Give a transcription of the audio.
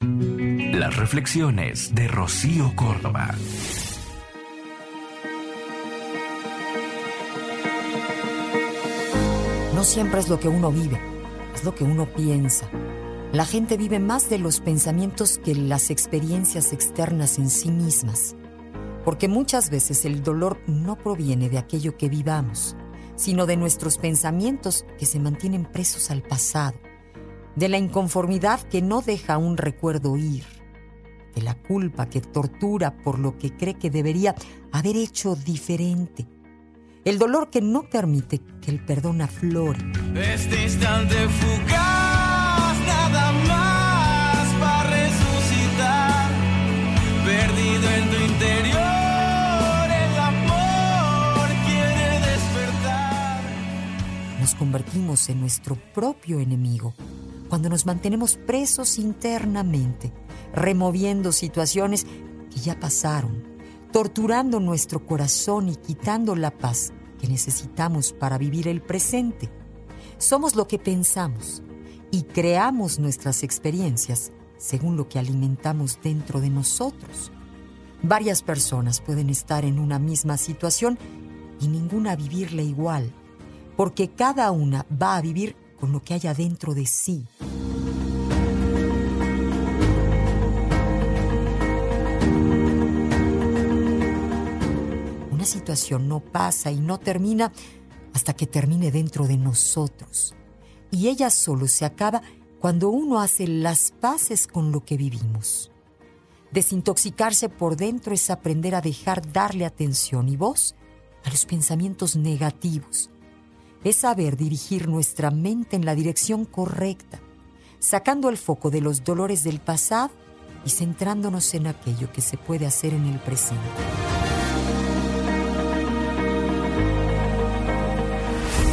Las reflexiones de Rocío Córdoba. No siempre es lo que uno vive, es lo que uno piensa. La gente vive más de los pensamientos que las experiencias externas en sí mismas, porque muchas veces el dolor no proviene de aquello que vivamos, sino de nuestros pensamientos que se mantienen presos al pasado, de la inconformidad que no deja un recuerdo ir, de la culpa que tortura por lo que cree que debería haber hecho diferente el dolor que no permite que el perdón aflore. Este instante fugaz, nada más para resucitar, perdido en tu interior, el amor quiere despertar. Nos convertimos en nuestro propio enemigo cuando nos mantenemos presos internamente, removiendo situaciones que ya pasaron torturando nuestro corazón y quitando la paz que necesitamos para vivir el presente. Somos lo que pensamos y creamos nuestras experiencias según lo que alimentamos dentro de nosotros. Varias personas pueden estar en una misma situación y ninguna vivirla igual, porque cada una va a vivir con lo que haya dentro de sí. Situación no pasa y no termina hasta que termine dentro de nosotros. Y ella solo se acaba cuando uno hace las paces con lo que vivimos. Desintoxicarse por dentro es aprender a dejar darle atención y voz a los pensamientos negativos. Es saber dirigir nuestra mente en la dirección correcta, sacando el foco de los dolores del pasado y centrándonos en aquello que se puede hacer en el presente.